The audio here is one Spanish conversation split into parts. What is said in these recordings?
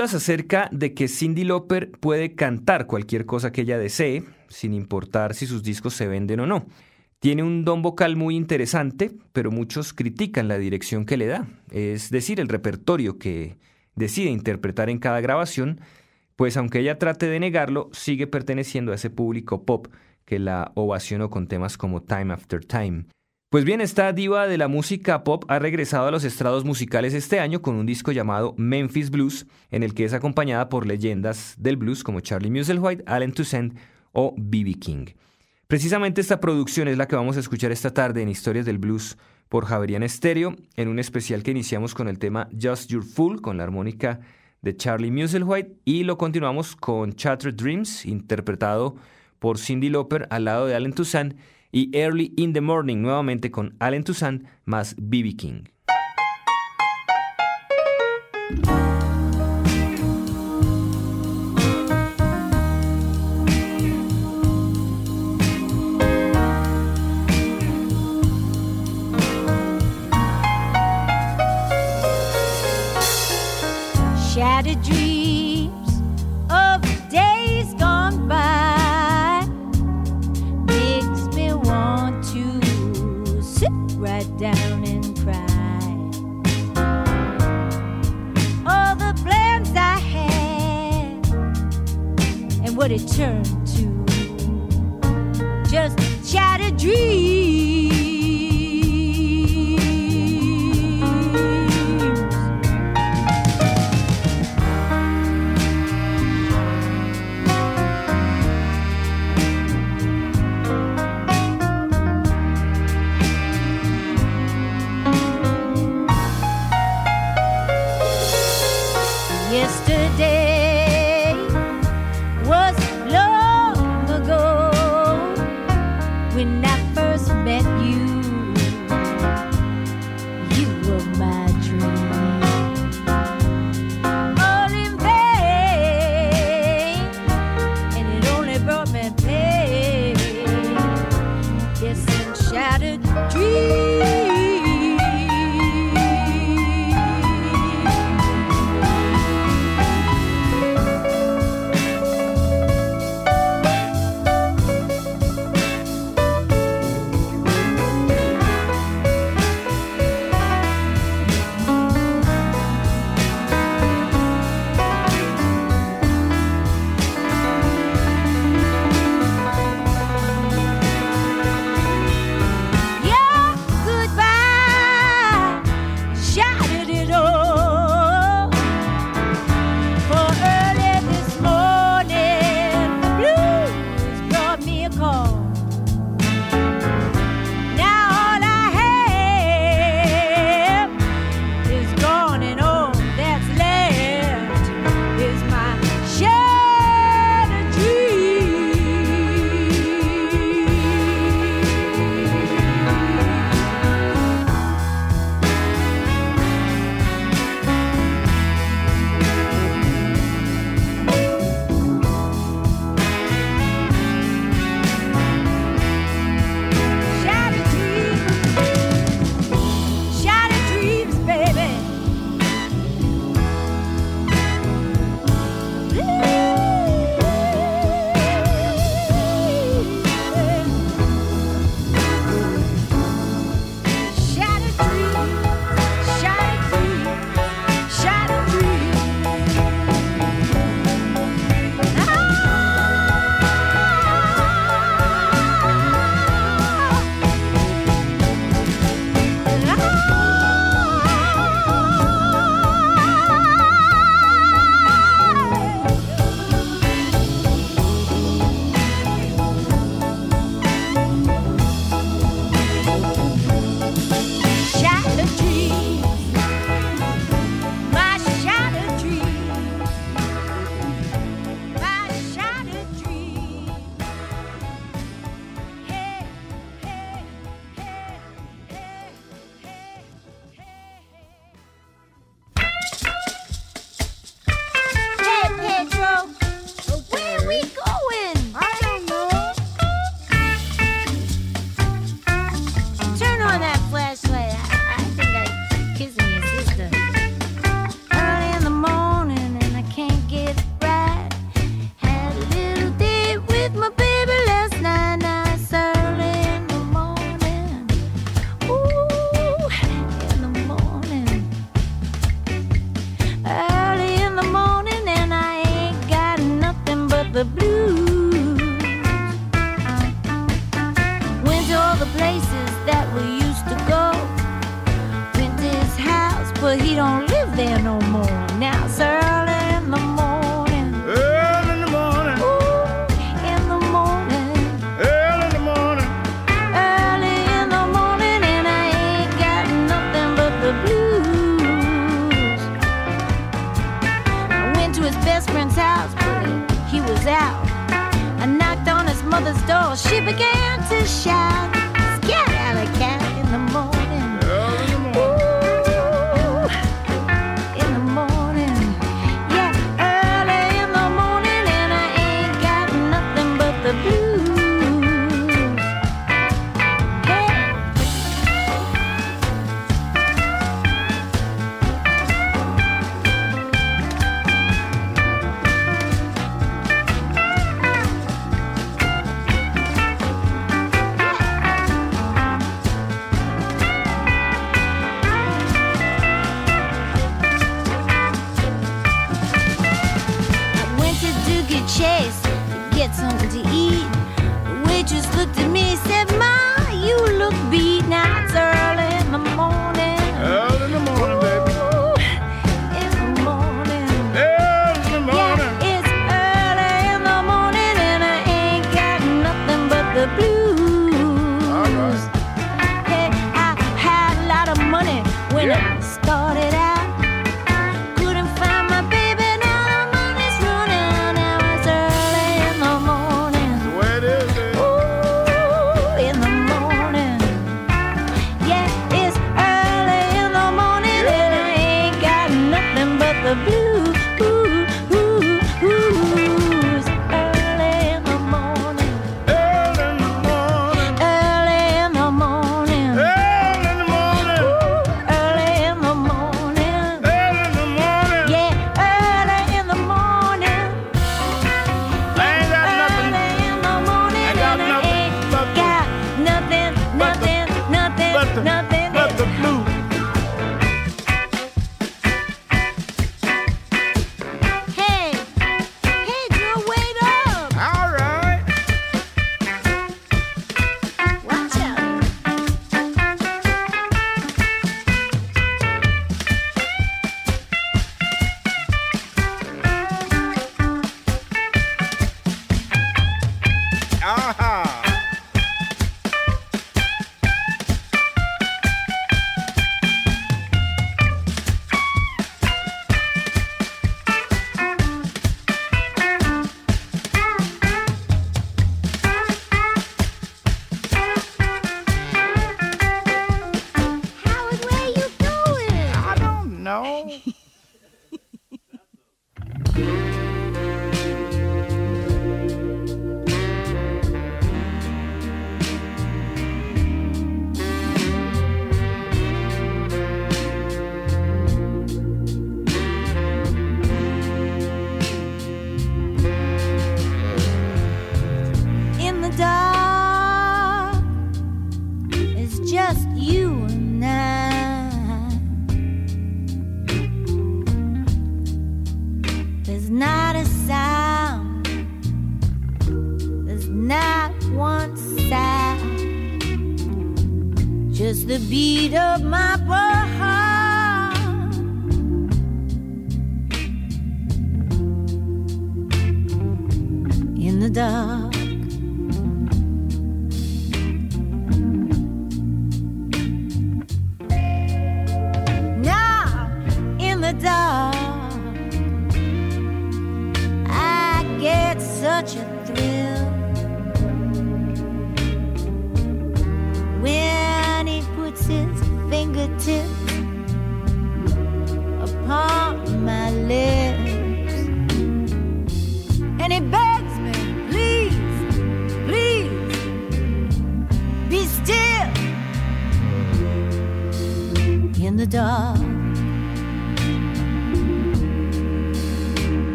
Acerca de que Cindy Lauper puede cantar cualquier cosa que ella desee, sin importar si sus discos se venden o no. Tiene un don vocal muy interesante, pero muchos critican la dirección que le da, es decir, el repertorio que decide interpretar en cada grabación, pues aunque ella trate de negarlo, sigue perteneciendo a ese público pop que la ovacionó con temas como Time After Time. Pues bien, esta diva de la música pop ha regresado a los estrados musicales este año con un disco llamado Memphis Blues, en el que es acompañada por leyendas del blues como Charlie Musselwhite, Allen Toussaint o B.B. King. Precisamente esta producción es la que vamos a escuchar esta tarde en Historias del Blues por Javerian Stereo, en un especial que iniciamos con el tema Just Your Fool, con la armónica de Charlie Musselwhite, y lo continuamos con Chattered Dreams, interpretado por Cindy Lauper al lado de Allen Toussaint, y Early in the Morning nuevamente con Allen Toussaint más B.B. King.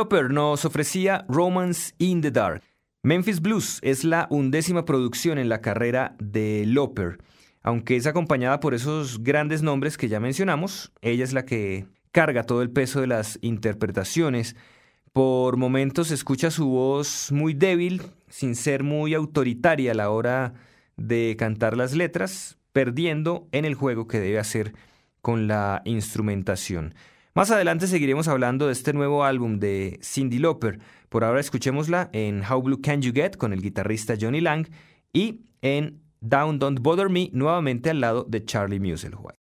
Lauper nos ofrecía Romance in the Dark. Memphis Blues es la undécima producción en la carrera de Lauper. Aunque es acompañada por esos grandes nombres que ya mencionamos, ella es la que carga todo el peso de las interpretaciones. Por momentos se escucha su voz muy débil, sin ser muy autoritaria a la hora de cantar las letras, perdiendo en el juego que debe hacer con la instrumentación. Más adelante seguiremos hablando de este nuevo álbum de Cindy Lauper. Por ahora escuchémosla en How Blue Can You Get con el guitarrista Johnny Lang y en Down Don't Bother Me nuevamente al lado de Charlie Musselwhite.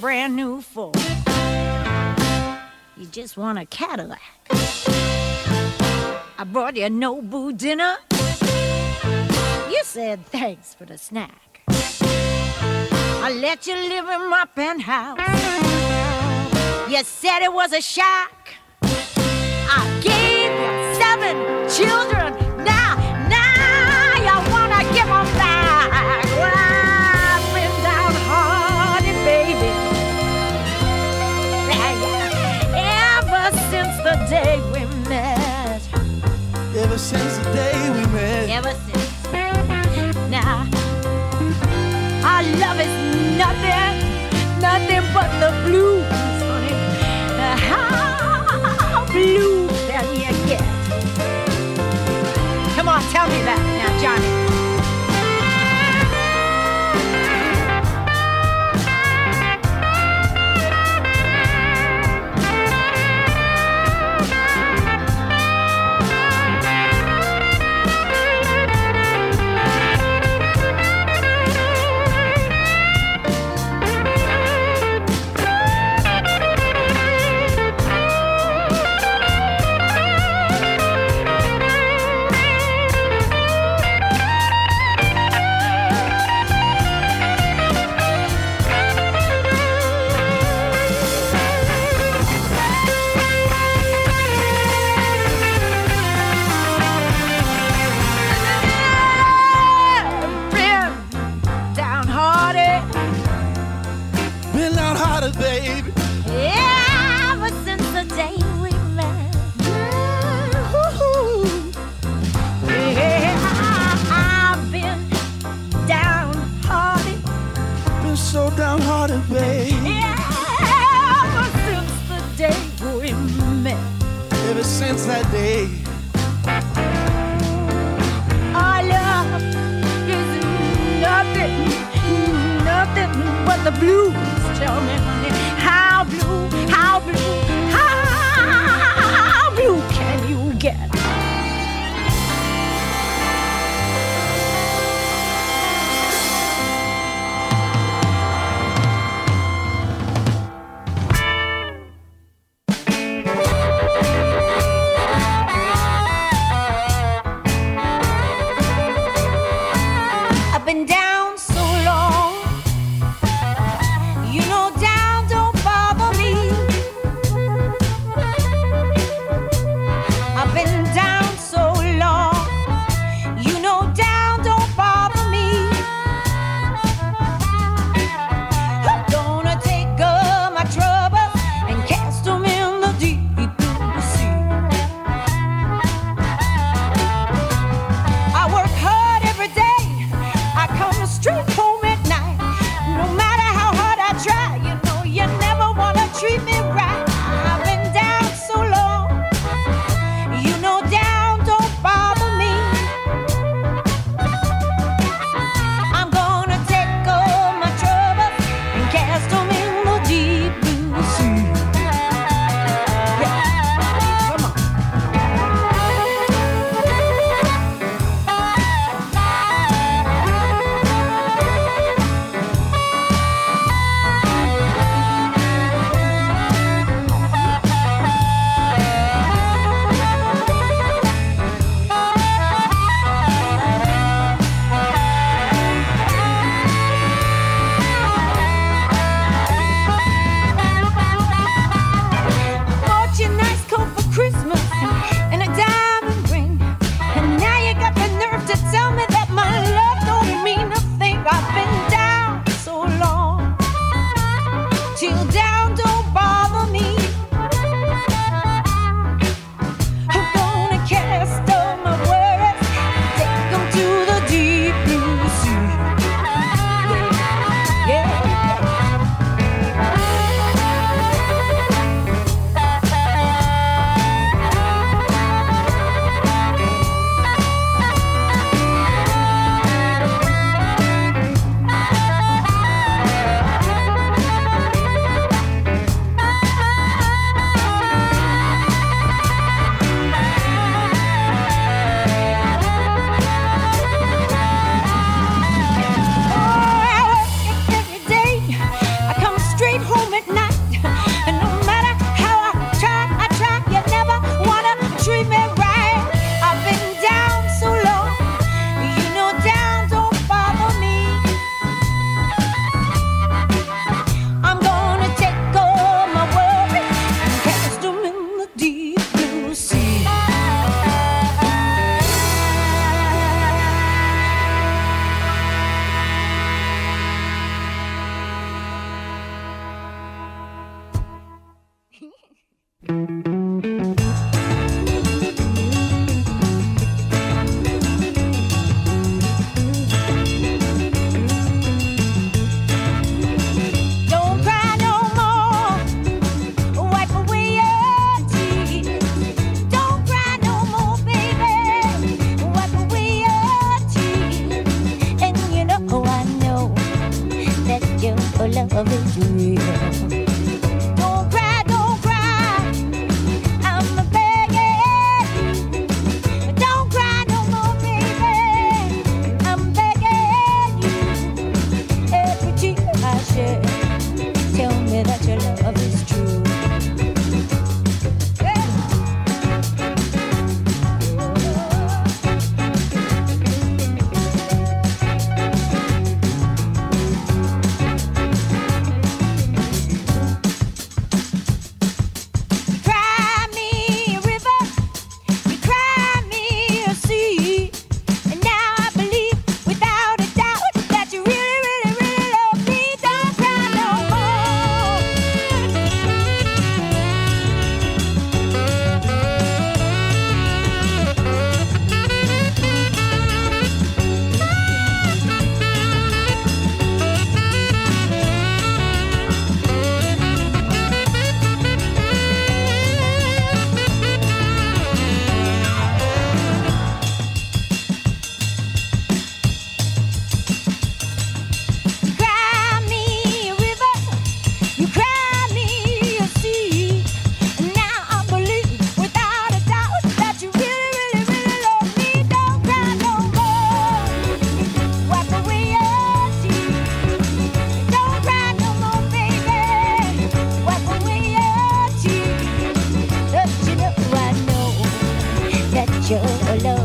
brand new Ford. You just want a Cadillac. I brought you a Nobu dinner. You said thanks for the snack. I let you live in my penthouse. You said it was a shack. I gave you seven children. since the day we met. Ever since. Now, our love is nothing, nothing but the blue. Your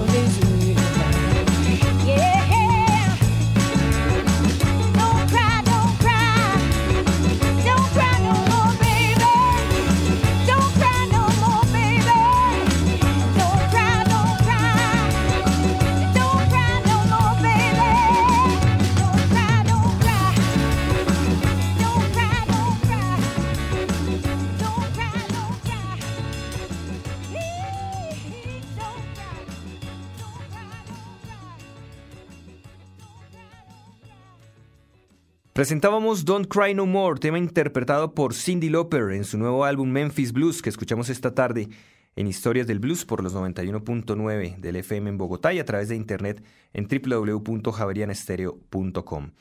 Presentábamos Don't Cry No More, tema interpretado por Cindy Lauper en su nuevo álbum Memphis Blues que escuchamos esta tarde en Historias del Blues por los 91.9 del FM en Bogotá y a través de internet en www.javerianestereo.com.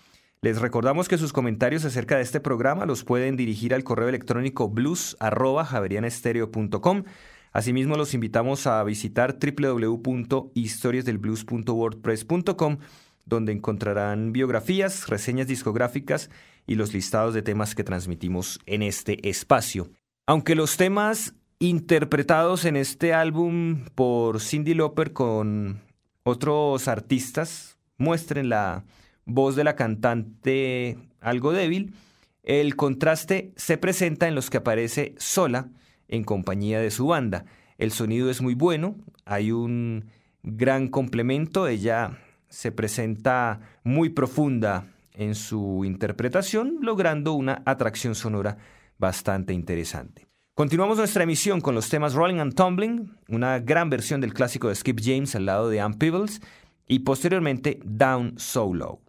Les recordamos que sus comentarios acerca de este programa los pueden dirigir al correo electrónico blues@javerianestereo.com. Asimismo, los invitamos a visitar www.historiasdelblues.wordpress.com donde encontrarán biografías, reseñas discográficas y los listados de temas que transmitimos en este espacio. Aunque los temas interpretados en este álbum por Cindy Lauper con otros artistas muestren la voz de la cantante algo débil, el contraste se presenta en los que aparece sola en compañía de su banda. El sonido es muy bueno, hay un gran complemento, ella se presenta muy profunda en su interpretación, logrando una atracción sonora bastante interesante. Continuamos nuestra emisión con los temas Rolling and Tumbling, una gran versión del clásico de Skip James al lado de Ann Peebles, y posteriormente Down So Low.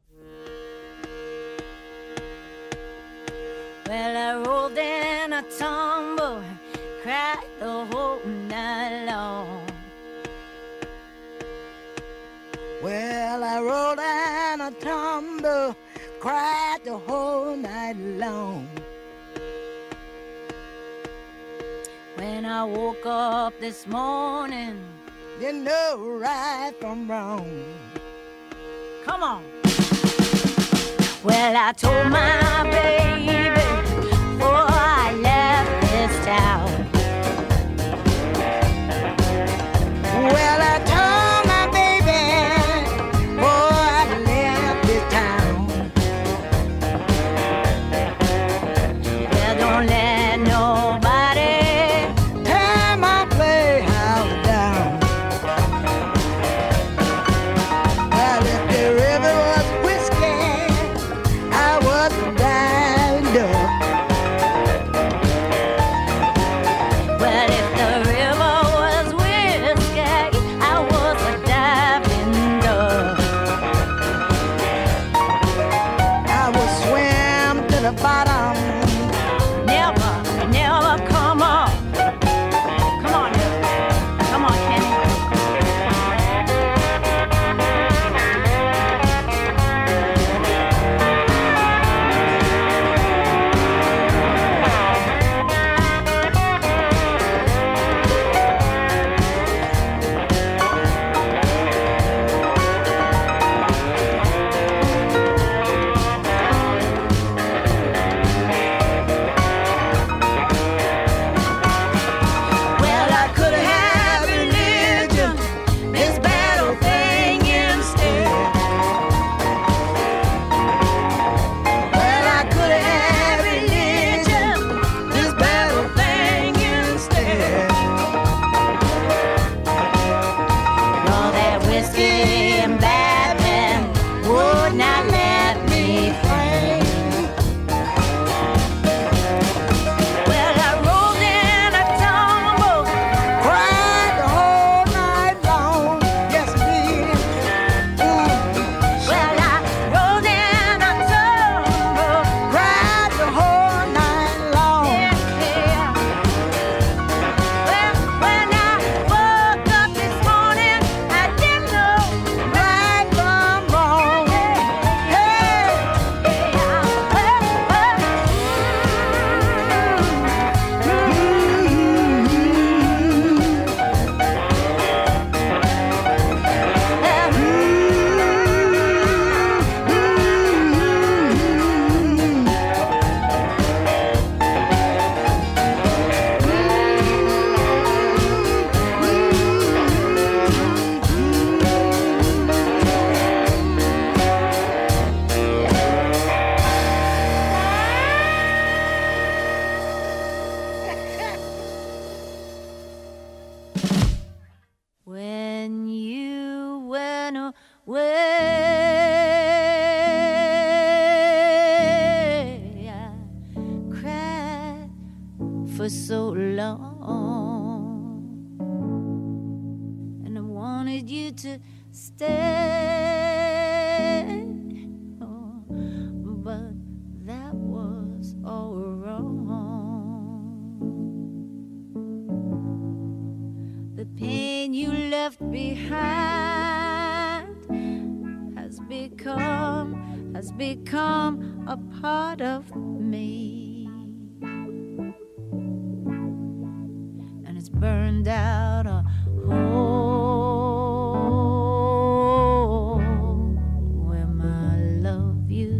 Well, I rolled and I tumbled, cried the whole night long. When I woke up this morning, You know right from wrong. come on. Well, I told my baby before I left this town.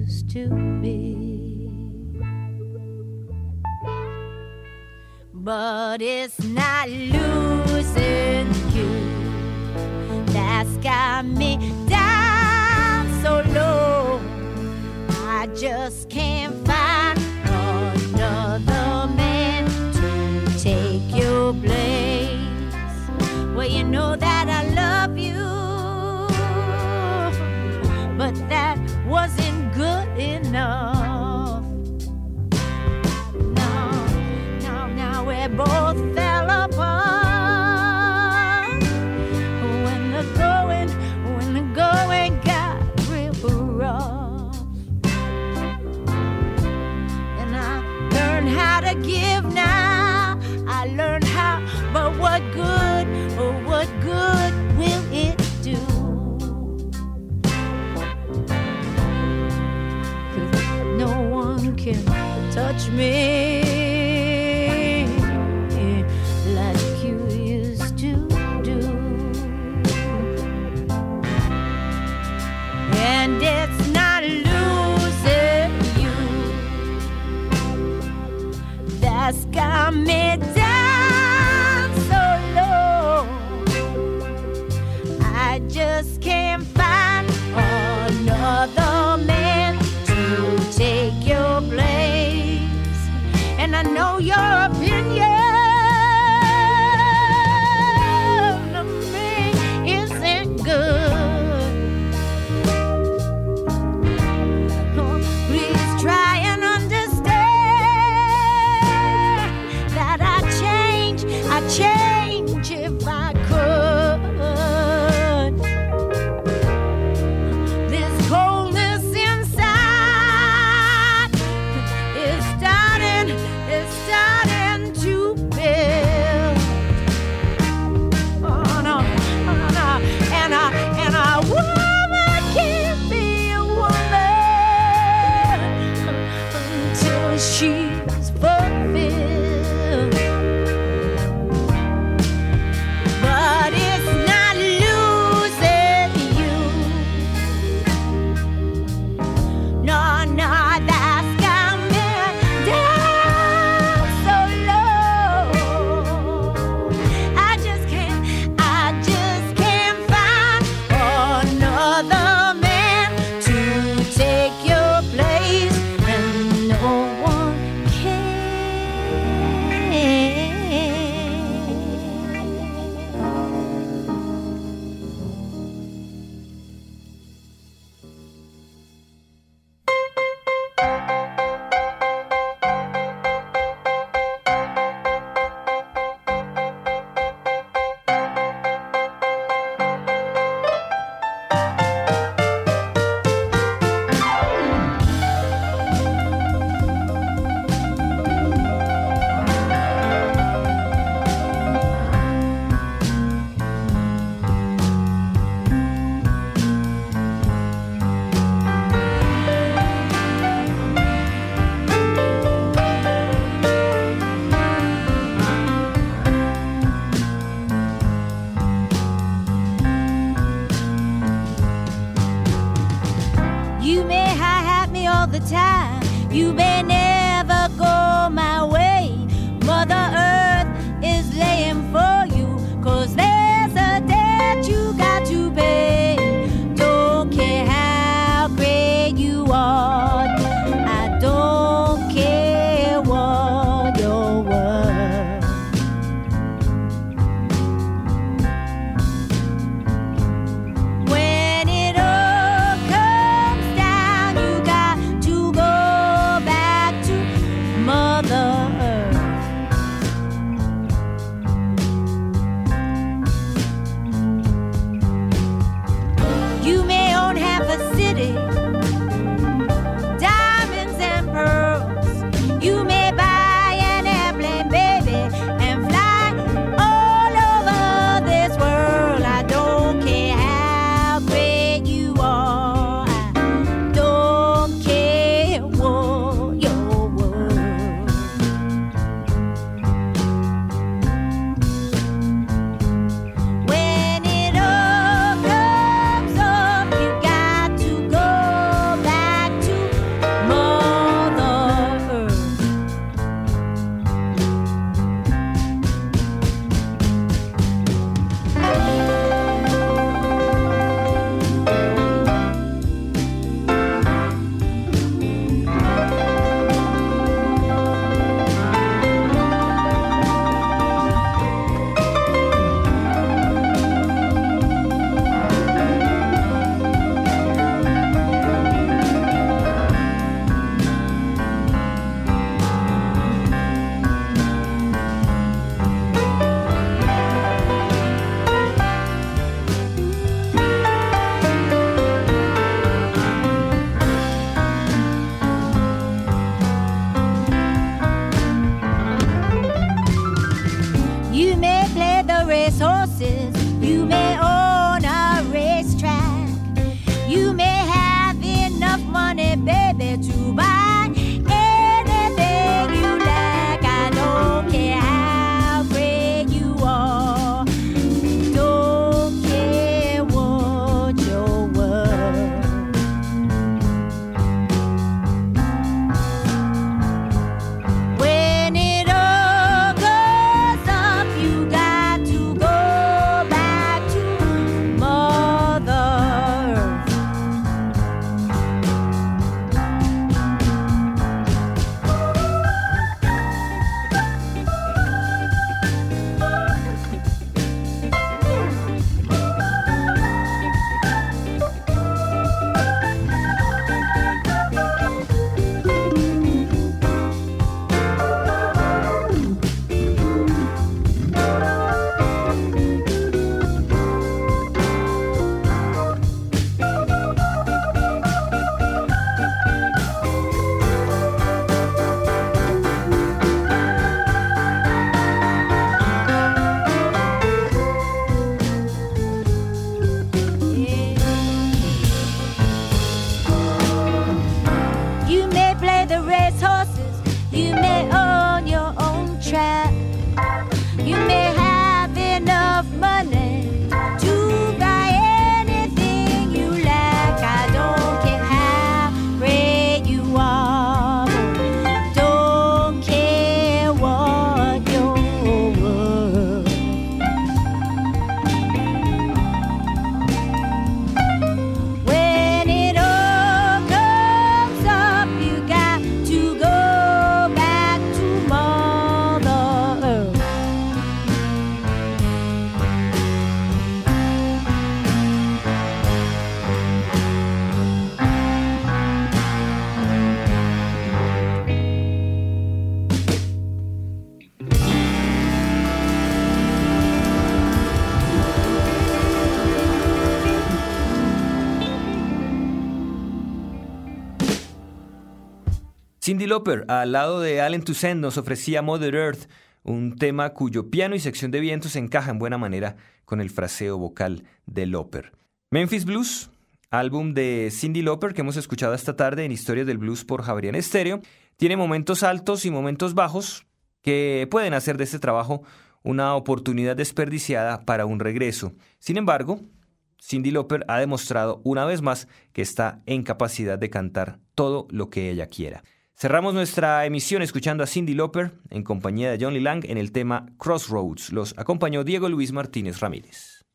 used to be. But it's not losing you that's got me down so low. I just can't find another man to take your place. Well, you know that I love you, but that wasn't enough. Now, now, now we're both. touch me. Lauper, al lado de Allen Toussaint, nos ofrecía Mother Earth, un tema cuyo piano y sección de vientos encaja en buena manera con el fraseo vocal de Lauper. Memphis Blues, álbum de Cindy Lauper que hemos escuchado esta tarde en Historias del Blues por Javier Estéreo, tiene momentos altos y momentos bajos que pueden hacer de este trabajo una oportunidad desperdiciada para un regreso. Sin embargo, Cindy Lauper ha demostrado una vez más que está en capacidad de cantar todo lo que ella quiera. Cerramos nuestra emisión escuchando a Cindy Lauper en compañía de John Lang en el tema Crossroads. Los acompañó Diego Luis Martínez Ramírez.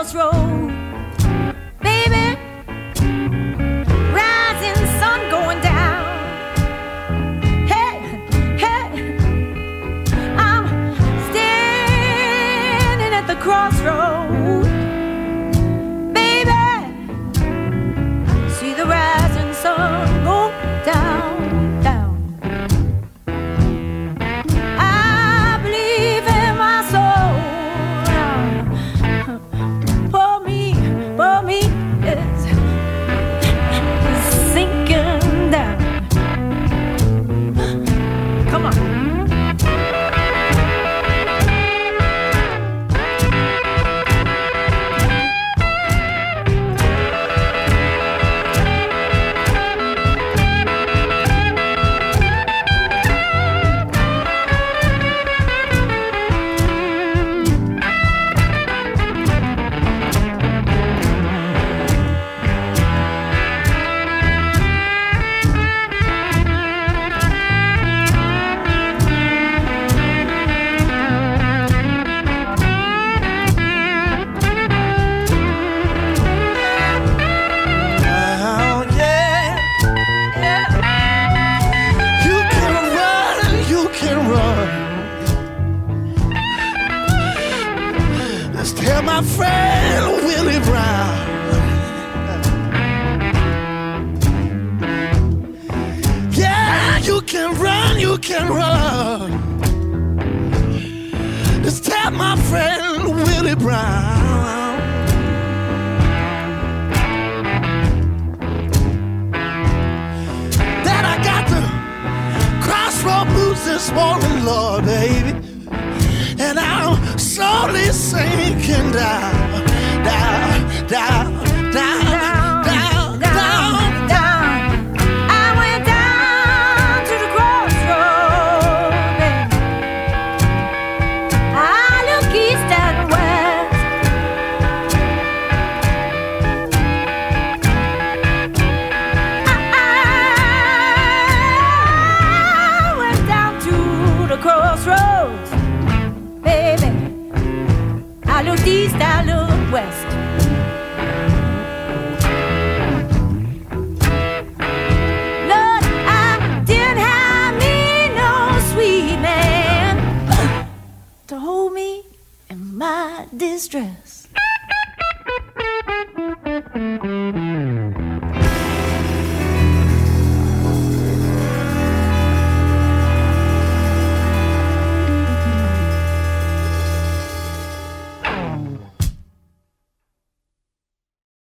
crossroads. Can run. Just tell my friend Willie Brown. That I got the crossroad blues this morning, Lord, baby. And I'm slowly sinking down, down, down, down,